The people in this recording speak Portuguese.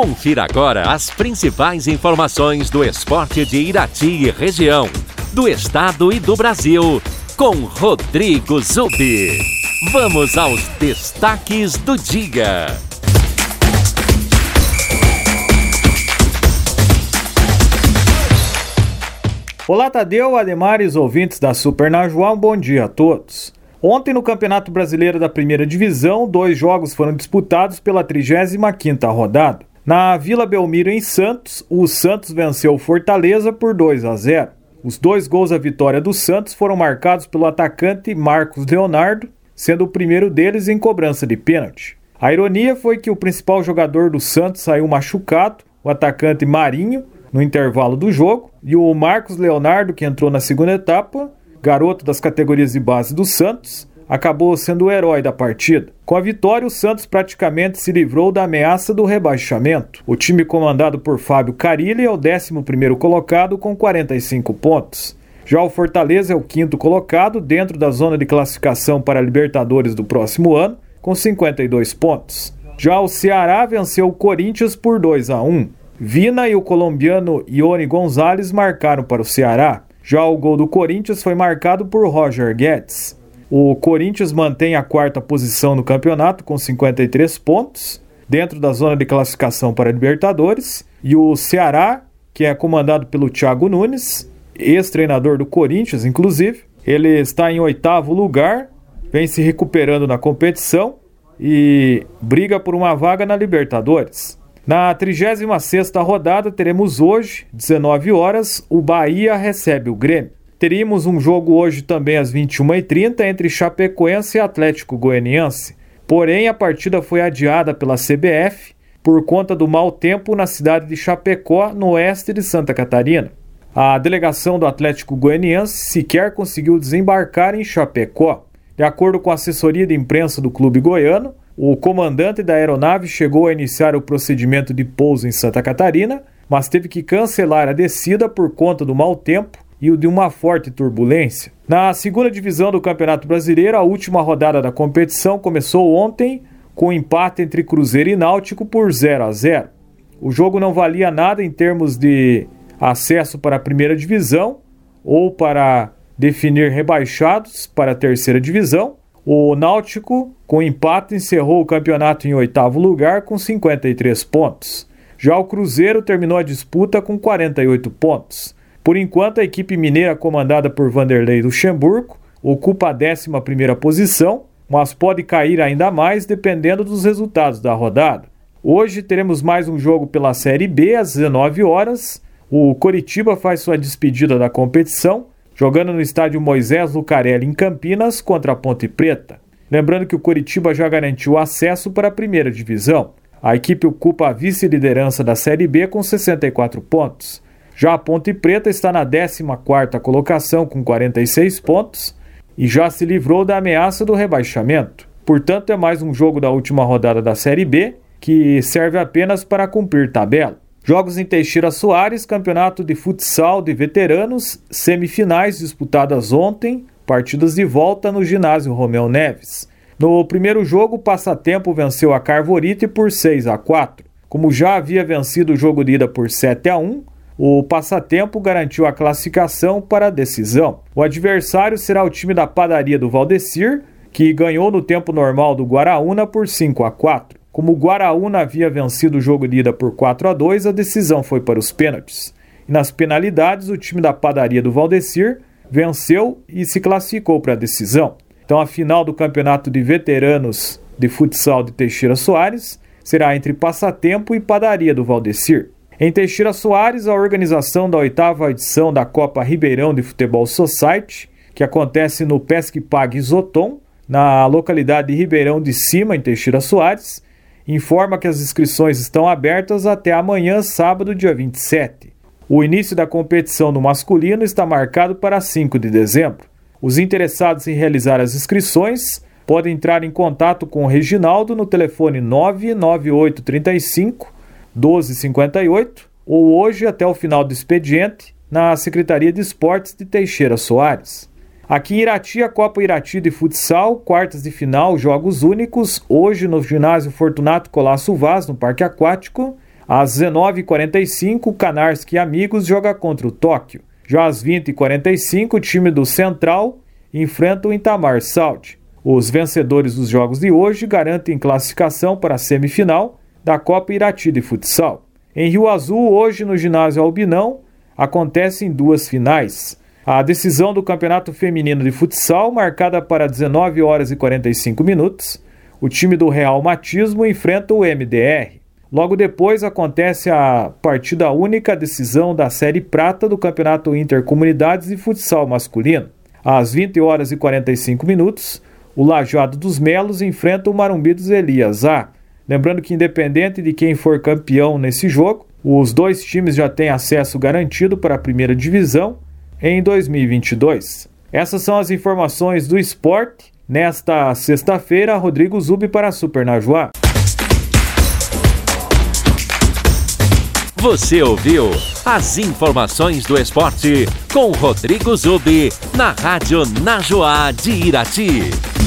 Confira agora as principais informações do esporte de Irati e região, do estado e do Brasil, com Rodrigo Zubi. Vamos aos destaques do dia. Olá, Tadeu, Ademares, ouvintes da Super Najuá, um bom dia a todos. Ontem, no Campeonato Brasileiro da Primeira Divisão, dois jogos foram disputados pela 35ª rodada. Na Vila Belmiro, em Santos, o Santos venceu o Fortaleza por 2 a 0. Os dois gols da vitória do Santos foram marcados pelo atacante Marcos Leonardo, sendo o primeiro deles em cobrança de pênalti. A ironia foi que o principal jogador do Santos saiu machucado, o atacante Marinho, no intervalo do jogo, e o Marcos Leonardo, que entrou na segunda etapa, garoto das categorias de base do Santos, acabou sendo o herói da partida. Com a vitória, o Santos praticamente se livrou da ameaça do rebaixamento. O time comandado por Fábio Carilli é o 11º colocado com 45 pontos. Já o Fortaleza é o quinto colocado dentro da zona de classificação para a Libertadores do próximo ano, com 52 pontos. Já o Ceará venceu o Corinthians por 2 a 1. Vina e o colombiano Ione Gonzalez marcaram para o Ceará. Já o gol do Corinthians foi marcado por Roger Guedes. O Corinthians mantém a quarta posição no campeonato com 53 pontos, dentro da zona de classificação para Libertadores. E o Ceará, que é comandado pelo Thiago Nunes, ex-treinador do Corinthians, inclusive, ele está em oitavo lugar, vem se recuperando na competição e briga por uma vaga na Libertadores. Na 36ª rodada, teremos hoje, 19 horas, o Bahia recebe o Grêmio. Teríamos um jogo hoje também às 21h30 entre Chapecoense e Atlético Goianiense. Porém, a partida foi adiada pela CBF por conta do mau tempo na cidade de Chapecó, no oeste de Santa Catarina. A delegação do Atlético Goianiense sequer conseguiu desembarcar em Chapecó. De acordo com a assessoria de imprensa do clube goiano, o comandante da aeronave chegou a iniciar o procedimento de pouso em Santa Catarina, mas teve que cancelar a descida por conta do mau tempo e de uma forte turbulência. Na segunda divisão do Campeonato Brasileiro, a última rodada da competição começou ontem com um empate entre Cruzeiro e Náutico por 0 a 0. O jogo não valia nada em termos de acesso para a primeira divisão ou para definir rebaixados para a terceira divisão, o Náutico, com empate, encerrou o campeonato em oitavo lugar com 53 pontos. Já o Cruzeiro terminou a disputa com 48 pontos. Por enquanto, a equipe mineira comandada por Vanderlei Luxemburgo ocupa a 11 posição, mas pode cair ainda mais dependendo dos resultados da rodada. Hoje teremos mais um jogo pela Série B às 19 horas. O Coritiba faz sua despedida da competição jogando no estádio Moisés Lucarelli em Campinas contra a Ponte Preta. Lembrando que o Coritiba já garantiu acesso para a primeira divisão. A equipe ocupa a vice-liderança da Série B com 64 pontos. Já a Ponte Preta está na 14ª colocação com 46 pontos e já se livrou da ameaça do rebaixamento. Portanto, é mais um jogo da última rodada da Série B que serve apenas para cumprir tabela. Jogos em Teixeira Soares, campeonato de futsal de veteranos, semifinais disputadas ontem, partidas de volta no ginásio Romeu Neves. No primeiro jogo, o Passatempo venceu a Carvorite por 6 a 4. Como já havia vencido o jogo de ida por 7 a 1, o Passatempo garantiu a classificação para a decisão. O adversário será o time da Padaria do Valdecir, que ganhou no tempo normal do Guaraúna por 5 a 4. Como o Guaraúna havia vencido o jogo de ida por 4 a 2, a decisão foi para os pênaltis. E nas penalidades, o time da padaria do Valdecir venceu e se classificou para a decisão. Então, a final do campeonato de veteranos de futsal de Teixeira Soares será entre Passatempo e Padaria do Valdecir. Em Teixeira Soares, a organização da oitava edição da Copa Ribeirão de Futebol Society, que acontece no Pesque Pague Zoton, na localidade de Ribeirão de Cima, em Teixeira Soares, informa que as inscrições estão abertas até amanhã, sábado, dia 27. O início da competição no masculino está marcado para 5 de dezembro. Os interessados em realizar as inscrições podem entrar em contato com o Reginaldo no telefone 99835 1258 ou hoje até o final do expediente na Secretaria de Esportes de Teixeira Soares. Aqui em Irati, a Copa Irati de Futsal, quartas de final, jogos únicos, hoje no ginásio Fortunato Colasso Vaz, no Parque Aquático, Às 19h45, Canarski e Amigos joga contra o Tóquio. Já às 20h45, o time do Central enfrenta o Itamar Saud. Os vencedores dos jogos de hoje garantem classificação para a semifinal da Copa Irati de Futsal. Em Rio Azul, hoje no ginásio Albinão, acontecem duas finais. A decisão do Campeonato Feminino de Futsal, marcada para 19 horas e 45 minutos, o time do Real Matismo enfrenta o MDR. Logo depois acontece a partida única decisão da Série Prata do Campeonato Intercomunidades de Futsal Masculino. Às 20 horas e 45 minutos, o Lajado dos Melos enfrenta o Marumbi dos Elias A. Lembrando que, independente de quem for campeão nesse jogo, os dois times já têm acesso garantido para a primeira divisão em 2022. Essas são as informações do esporte. Nesta sexta-feira, Rodrigo Zubi para a Super Najuá. Você ouviu as informações do esporte com Rodrigo Zubi na Rádio Najuá de Irati.